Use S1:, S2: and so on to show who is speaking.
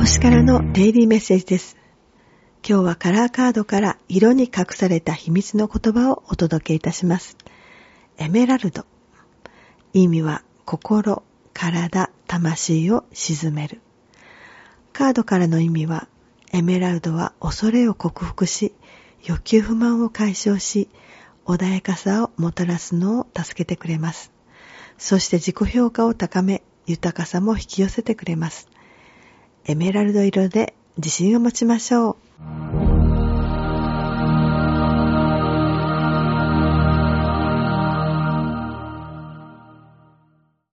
S1: 星からのデイリーメッセージです。今日はカラーカードから色に隠された秘密の言葉をお届けいたします。エメラルド。意味は心、体、魂を鎮める。カードからの意味は、エメラルドは恐れを克服し、欲求不満を解消し、穏やかさをもたらすのを助けてくれます。そして自己評価を高め、豊かさも引き寄せてくれます。エメラルド色で自信を持ちましょう。